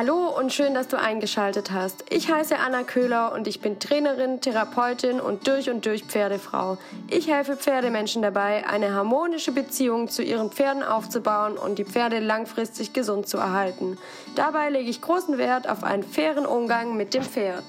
Hallo und schön, dass du eingeschaltet hast. Ich heiße Anna Köhler und ich bin Trainerin, Therapeutin und durch und durch Pferdefrau. Ich helfe Pferdemenschen dabei, eine harmonische Beziehung zu ihren Pferden aufzubauen und die Pferde langfristig gesund zu erhalten. Dabei lege ich großen Wert auf einen fairen Umgang mit dem Pferd.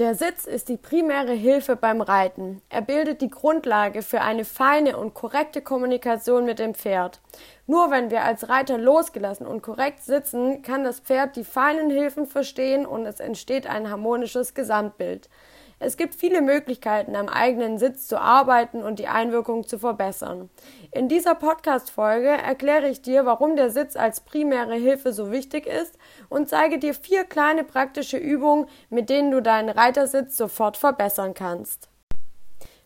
Der Sitz ist die primäre Hilfe beim Reiten. Er bildet die Grundlage für eine feine und korrekte Kommunikation mit dem Pferd. Nur wenn wir als Reiter losgelassen und korrekt sitzen, kann das Pferd die feinen Hilfen verstehen und es entsteht ein harmonisches Gesamtbild. Es gibt viele Möglichkeiten, am eigenen Sitz zu arbeiten und die Einwirkung zu verbessern. In dieser Podcast-Folge erkläre ich dir, warum der Sitz als primäre Hilfe so wichtig ist und zeige dir vier kleine praktische Übungen, mit denen du deinen Reitersitz sofort verbessern kannst.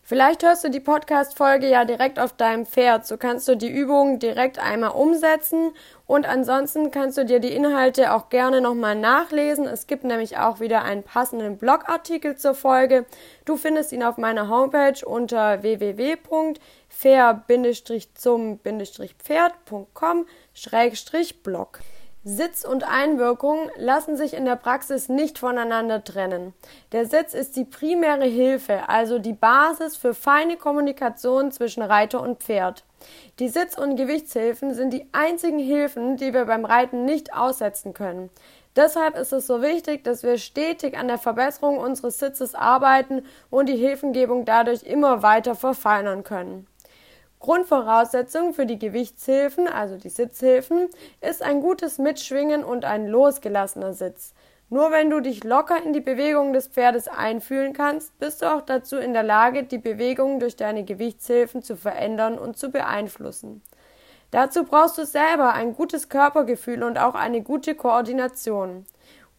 Vielleicht hörst du die Podcast-Folge ja direkt auf deinem Pferd. So kannst du die Übungen direkt einmal umsetzen und ansonsten kannst du dir die Inhalte auch gerne nochmal nachlesen. Es gibt nämlich auch wieder einen passenden Blogartikel zur Folge. Du findest ihn auf meiner Homepage unter www.fair-zum-pferd.com-blog. Sitz und Einwirkung lassen sich in der Praxis nicht voneinander trennen. Der Sitz ist die primäre Hilfe, also die Basis für feine Kommunikation zwischen Reiter und Pferd. Die Sitz- und Gewichtshilfen sind die einzigen Hilfen, die wir beim Reiten nicht aussetzen können. Deshalb ist es so wichtig, dass wir stetig an der Verbesserung unseres Sitzes arbeiten und die Hilfengebung dadurch immer weiter verfeinern können. Grundvoraussetzung für die Gewichtshilfen, also die Sitzhilfen, ist ein gutes Mitschwingen und ein losgelassener Sitz. Nur wenn du dich locker in die Bewegung des Pferdes einfühlen kannst, bist du auch dazu in der Lage, die Bewegung durch deine Gewichtshilfen zu verändern und zu beeinflussen. Dazu brauchst du selber ein gutes Körpergefühl und auch eine gute Koordination.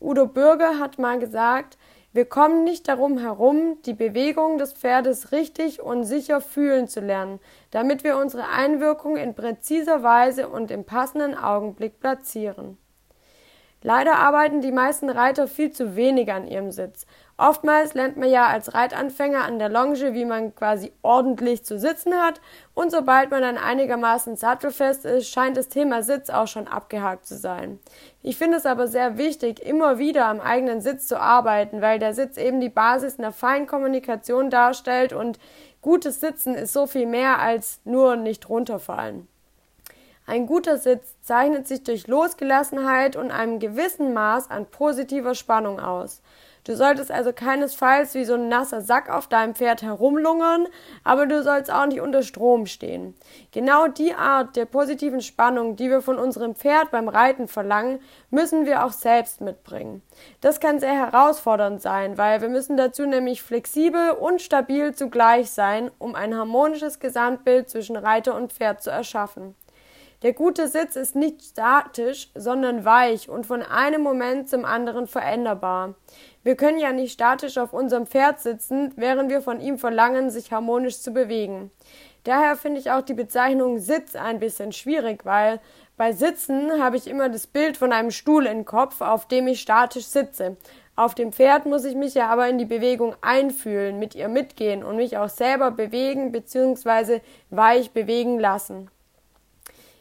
Udo Bürger hat mal gesagt, wir kommen nicht darum herum, die Bewegung des Pferdes richtig und sicher fühlen zu lernen, damit wir unsere Einwirkung in präziser Weise und im passenden Augenblick platzieren. Leider arbeiten die meisten Reiter viel zu wenig an ihrem Sitz. Oftmals lernt man ja als Reitanfänger an der Longe, wie man quasi ordentlich zu sitzen hat, und sobald man dann einigermaßen sattelfest ist, scheint das Thema Sitz auch schon abgehakt zu sein. Ich finde es aber sehr wichtig, immer wieder am eigenen Sitz zu arbeiten, weil der Sitz eben die Basis einer feinen Kommunikation darstellt und gutes Sitzen ist so viel mehr als nur nicht runterfallen. Ein guter Sitz zeichnet sich durch Losgelassenheit und einem gewissen Maß an positiver Spannung aus. Du solltest also keinesfalls wie so ein nasser Sack auf deinem Pferd herumlungern, aber du sollst auch nicht unter Strom stehen. Genau die Art der positiven Spannung, die wir von unserem Pferd beim Reiten verlangen, müssen wir auch selbst mitbringen. Das kann sehr herausfordernd sein, weil wir müssen dazu nämlich flexibel und stabil zugleich sein, um ein harmonisches Gesamtbild zwischen Reiter und Pferd zu erschaffen. Der gute Sitz ist nicht statisch, sondern weich und von einem Moment zum anderen veränderbar. Wir können ja nicht statisch auf unserem Pferd sitzen, während wir von ihm verlangen, sich harmonisch zu bewegen. Daher finde ich auch die Bezeichnung Sitz ein bisschen schwierig, weil bei Sitzen habe ich immer das Bild von einem Stuhl im Kopf, auf dem ich statisch sitze. Auf dem Pferd muss ich mich ja aber in die Bewegung einfühlen, mit ihr mitgehen und mich auch selber bewegen bzw. weich bewegen lassen.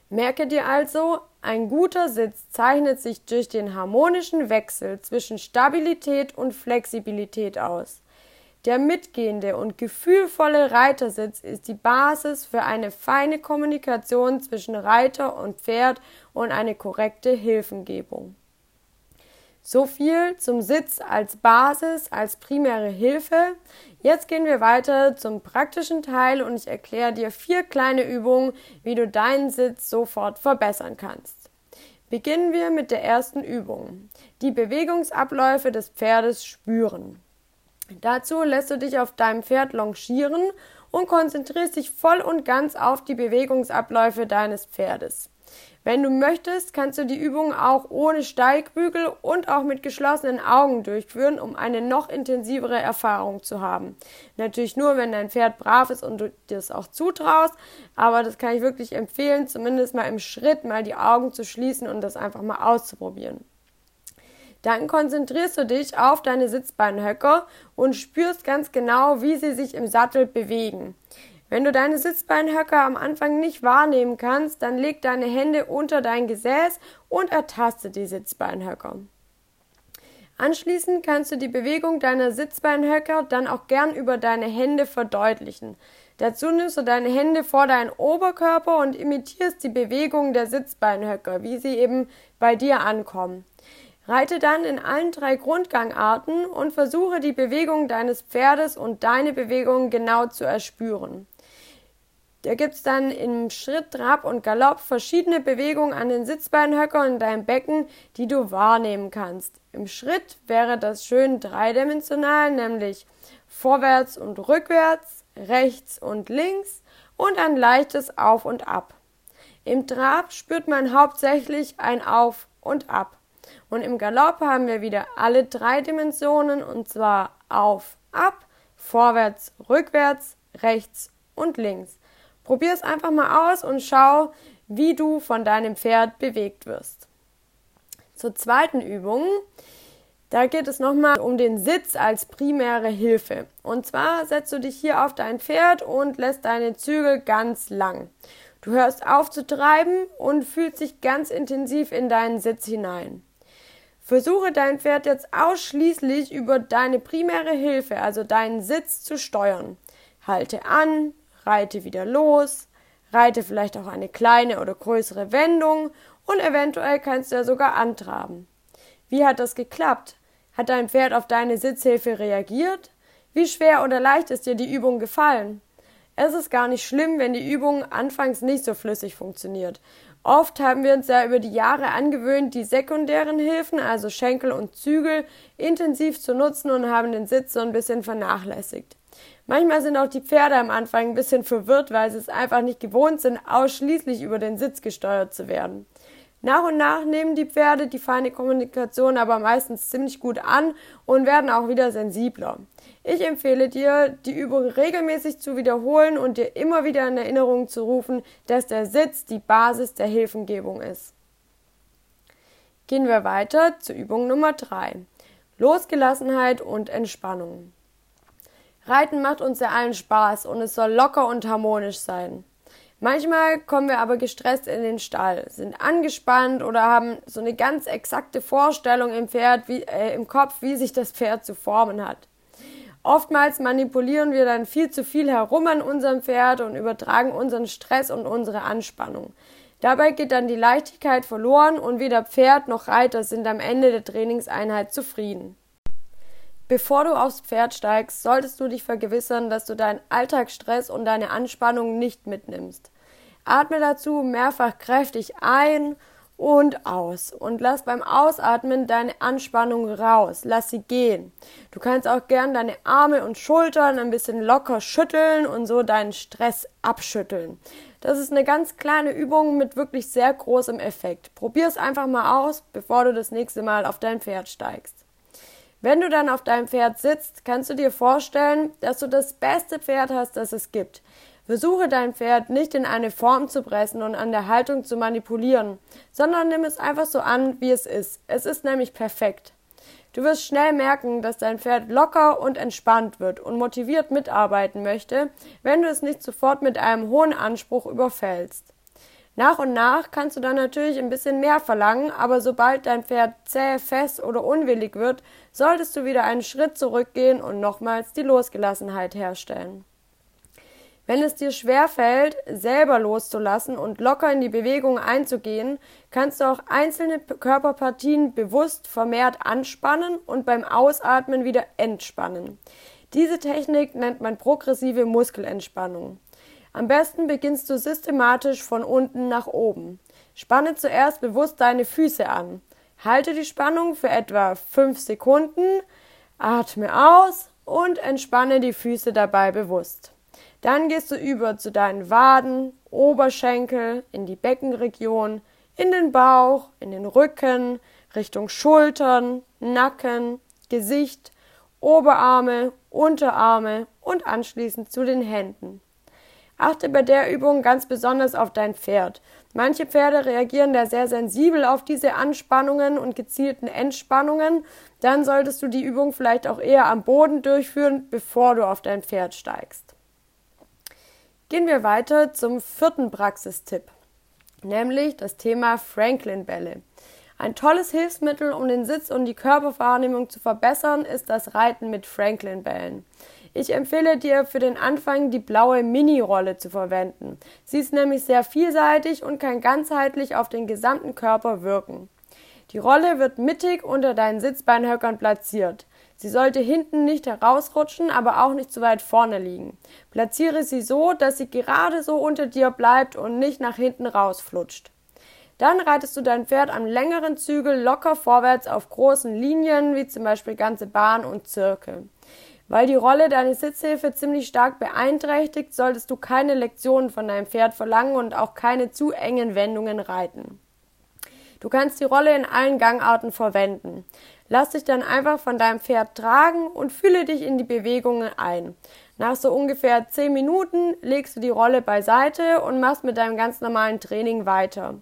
Merke dir also, ein guter Sitz zeichnet sich durch den harmonischen Wechsel zwischen Stabilität und Flexibilität aus. Der mitgehende und gefühlvolle Reitersitz ist die Basis für eine feine Kommunikation zwischen Reiter und Pferd und eine korrekte Hilfengebung. So viel zum Sitz als Basis, als primäre Hilfe. Jetzt gehen wir weiter zum praktischen Teil und ich erkläre dir vier kleine Übungen, wie du deinen Sitz sofort verbessern kannst. Beginnen wir mit der ersten Übung. Die Bewegungsabläufe des Pferdes spüren. Dazu lässt du dich auf deinem Pferd longieren und konzentrierst dich voll und ganz auf die Bewegungsabläufe deines Pferdes. Wenn du möchtest, kannst du die Übung auch ohne Steigbügel und auch mit geschlossenen Augen durchführen, um eine noch intensivere Erfahrung zu haben. Natürlich nur, wenn dein Pferd brav ist und du dir es auch zutraust, aber das kann ich wirklich empfehlen, zumindest mal im Schritt mal die Augen zu schließen und das einfach mal auszuprobieren. Dann konzentrierst du dich auf deine Sitzbeinhöcker und spürst ganz genau, wie sie sich im Sattel bewegen. Wenn du deine Sitzbeinhöcker am Anfang nicht wahrnehmen kannst, dann leg deine Hände unter dein Gesäß und ertaste die Sitzbeinhöcker. Anschließend kannst du die Bewegung deiner Sitzbeinhöcker dann auch gern über deine Hände verdeutlichen. Dazu nimmst du deine Hände vor deinen Oberkörper und imitierst die Bewegung der Sitzbeinhöcker, wie sie eben bei dir ankommen. Reite dann in allen drei Grundgangarten und versuche die Bewegung deines Pferdes und deine Bewegung genau zu erspüren. Da gibt's dann im Schritt, Trab und Galopp verschiedene Bewegungen an den Sitzbeinhöckern in deinem Becken, die du wahrnehmen kannst. Im Schritt wäre das schön dreidimensional, nämlich vorwärts und rückwärts, rechts und links und ein leichtes Auf und Ab. Im Trab spürt man hauptsächlich ein Auf und Ab. Und im Galopp haben wir wieder alle drei Dimensionen und zwar auf, ab, vorwärts, rückwärts, rechts und links. Probier es einfach mal aus und schau, wie du von deinem Pferd bewegt wirst. Zur zweiten Übung. Da geht es nochmal um den Sitz als primäre Hilfe. Und zwar setzt du dich hier auf dein Pferd und lässt deine Zügel ganz lang. Du hörst auf zu treiben und fühlst dich ganz intensiv in deinen Sitz hinein. Versuche dein Pferd jetzt ausschließlich über deine primäre Hilfe, also deinen Sitz, zu steuern. Halte an, reite wieder los, reite vielleicht auch eine kleine oder größere Wendung und eventuell kannst du ja sogar antraben. Wie hat das geklappt? Hat dein Pferd auf deine Sitzhilfe reagiert? Wie schwer oder leicht ist dir die Übung gefallen? Es ist gar nicht schlimm, wenn die Übung anfangs nicht so flüssig funktioniert. Oft haben wir uns ja über die Jahre angewöhnt, die sekundären Hilfen, also Schenkel und Zügel, intensiv zu nutzen und haben den Sitz so ein bisschen vernachlässigt. Manchmal sind auch die Pferde am Anfang ein bisschen verwirrt, weil sie es einfach nicht gewohnt sind, ausschließlich über den Sitz gesteuert zu werden. Nach und nach nehmen die Pferde die feine Kommunikation aber meistens ziemlich gut an und werden auch wieder sensibler. Ich empfehle dir, die Übung regelmäßig zu wiederholen und dir immer wieder in Erinnerung zu rufen, dass der Sitz die Basis der Hilfengebung ist. Gehen wir weiter zur Übung Nummer 3. Losgelassenheit und Entspannung. Reiten macht uns ja allen Spaß und es soll locker und harmonisch sein. Manchmal kommen wir aber gestresst in den Stall, sind angespannt oder haben so eine ganz exakte Vorstellung im Pferd, wie, äh, im Kopf, wie sich das Pferd zu formen hat. Oftmals manipulieren wir dann viel zu viel herum an unserem Pferd und übertragen unseren Stress und unsere Anspannung. Dabei geht dann die Leichtigkeit verloren und weder Pferd noch Reiter sind am Ende der Trainingseinheit zufrieden. Bevor du aufs Pferd steigst, solltest du dich vergewissern, dass du deinen Alltagsstress und deine Anspannung nicht mitnimmst. Atme dazu mehrfach kräftig ein und aus und lass beim Ausatmen deine Anspannung raus. Lass sie gehen. Du kannst auch gern deine Arme und Schultern ein bisschen locker schütteln und so deinen Stress abschütteln. Das ist eine ganz kleine Übung mit wirklich sehr großem Effekt. Probier es einfach mal aus, bevor du das nächste Mal auf dein Pferd steigst. Wenn du dann auf deinem Pferd sitzt, kannst du dir vorstellen, dass du das beste Pferd hast, das es gibt. Versuche dein Pferd nicht in eine Form zu pressen und an der Haltung zu manipulieren, sondern nimm es einfach so an, wie es ist. Es ist nämlich perfekt. Du wirst schnell merken, dass dein Pferd locker und entspannt wird und motiviert mitarbeiten möchte, wenn du es nicht sofort mit einem hohen Anspruch überfällst. Nach und nach kannst du dann natürlich ein bisschen mehr verlangen, aber sobald dein Pferd zäh, fest oder unwillig wird, solltest du wieder einen Schritt zurückgehen und nochmals die Losgelassenheit herstellen. Wenn es dir schwerfällt, selber loszulassen und locker in die Bewegung einzugehen, kannst du auch einzelne Körperpartien bewusst vermehrt anspannen und beim Ausatmen wieder entspannen. Diese Technik nennt man progressive Muskelentspannung. Am besten beginnst du systematisch von unten nach oben. Spanne zuerst bewusst deine Füße an. Halte die Spannung für etwa 5 Sekunden, atme aus und entspanne die Füße dabei bewusst. Dann gehst du über zu deinen Waden, Oberschenkel, in die Beckenregion, in den Bauch, in den Rücken, Richtung Schultern, Nacken, Gesicht, Oberarme, Unterarme und anschließend zu den Händen. Achte bei der Übung ganz besonders auf dein Pferd. Manche Pferde reagieren da sehr sensibel auf diese Anspannungen und gezielten Entspannungen. Dann solltest du die Übung vielleicht auch eher am Boden durchführen, bevor du auf dein Pferd steigst. Gehen wir weiter zum vierten Praxistipp, nämlich das Thema Franklin-Bälle. Ein tolles Hilfsmittel, um den Sitz und die Körperwahrnehmung zu verbessern, ist das Reiten mit Franklin-Bällen. Ich empfehle dir für den Anfang die blaue Mini-Rolle zu verwenden. Sie ist nämlich sehr vielseitig und kann ganzheitlich auf den gesamten Körper wirken. Die Rolle wird mittig unter deinen Sitzbeinhöckern platziert. Sie sollte hinten nicht herausrutschen, aber auch nicht zu weit vorne liegen. Platziere sie so, dass sie gerade so unter dir bleibt und nicht nach hinten rausflutscht. Dann reitest du dein Pferd am längeren Zügel locker vorwärts auf großen Linien, wie zum Beispiel ganze Bahn und Zirkel. Weil die Rolle deine Sitzhilfe ziemlich stark beeinträchtigt, solltest du keine Lektionen von deinem Pferd verlangen und auch keine zu engen Wendungen reiten. Du kannst die Rolle in allen Gangarten verwenden. Lass dich dann einfach von deinem Pferd tragen und fühle dich in die Bewegungen ein. Nach so ungefähr 10 Minuten legst du die Rolle beiseite und machst mit deinem ganz normalen Training weiter.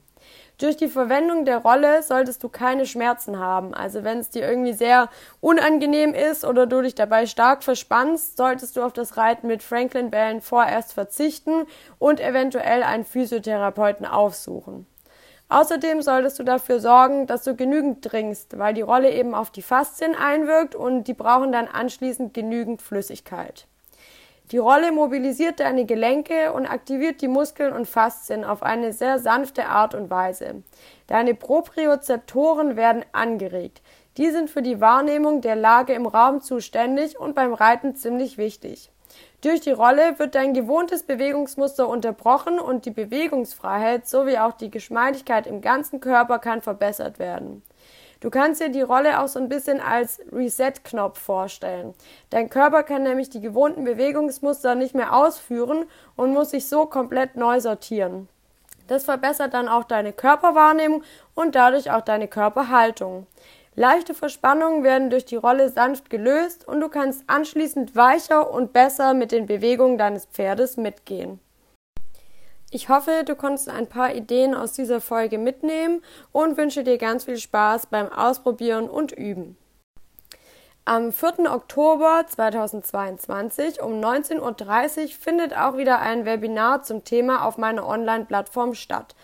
Durch die Verwendung der Rolle solltest du keine Schmerzen haben. Also wenn es dir irgendwie sehr unangenehm ist oder du dich dabei stark verspannst, solltest du auf das Reiten mit Franklin Bällen vorerst verzichten und eventuell einen Physiotherapeuten aufsuchen. Außerdem solltest du dafür sorgen, dass du genügend trinkst, weil die Rolle eben auf die Faszien einwirkt und die brauchen dann anschließend genügend Flüssigkeit. Die Rolle mobilisiert deine Gelenke und aktiviert die Muskeln und Faszien auf eine sehr sanfte Art und Weise. Deine Propriozeptoren werden angeregt. Die sind für die Wahrnehmung der Lage im Raum zuständig und beim Reiten ziemlich wichtig. Durch die Rolle wird dein gewohntes Bewegungsmuster unterbrochen und die Bewegungsfreiheit sowie auch die Geschmeidigkeit im ganzen Körper kann verbessert werden. Du kannst dir die Rolle auch so ein bisschen als Reset-Knopf vorstellen. Dein Körper kann nämlich die gewohnten Bewegungsmuster nicht mehr ausführen und muss sich so komplett neu sortieren. Das verbessert dann auch deine Körperwahrnehmung und dadurch auch deine Körperhaltung. Leichte Verspannungen werden durch die Rolle sanft gelöst und du kannst anschließend weicher und besser mit den Bewegungen deines Pferdes mitgehen. Ich hoffe, du konntest ein paar Ideen aus dieser Folge mitnehmen und wünsche dir ganz viel Spaß beim Ausprobieren und Üben. Am 4. Oktober 2022 um 19.30 Uhr findet auch wieder ein Webinar zum Thema auf meiner Online-Plattform statt.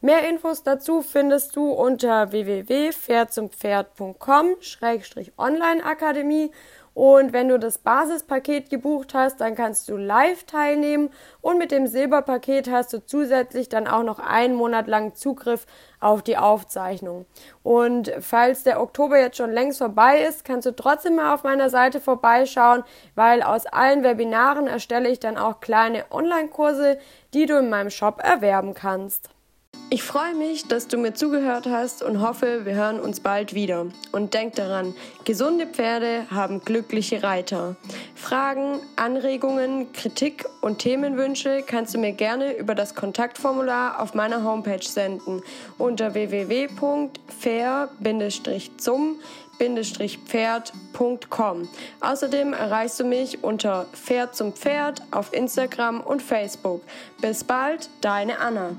Mehr Infos dazu findest du unter www.pferdzumpferd.com-online-akademie und wenn du das Basispaket gebucht hast, dann kannst du live teilnehmen und mit dem Silberpaket hast du zusätzlich dann auch noch einen Monat lang Zugriff auf die Aufzeichnung. Und falls der Oktober jetzt schon längst vorbei ist, kannst du trotzdem mal auf meiner Seite vorbeischauen, weil aus allen Webinaren erstelle ich dann auch kleine Online-Kurse, die du in meinem Shop erwerben kannst. Ich freue mich, dass du mir zugehört hast und hoffe, wir hören uns bald wieder. Und denk daran, gesunde Pferde haben glückliche Reiter. Fragen, Anregungen, Kritik und Themenwünsche kannst du mir gerne über das Kontaktformular auf meiner Homepage senden unter www.fair-zum-pferd.com. Außerdem erreichst du mich unter Pferd zum Pferd auf Instagram und Facebook. Bis bald, deine Anna.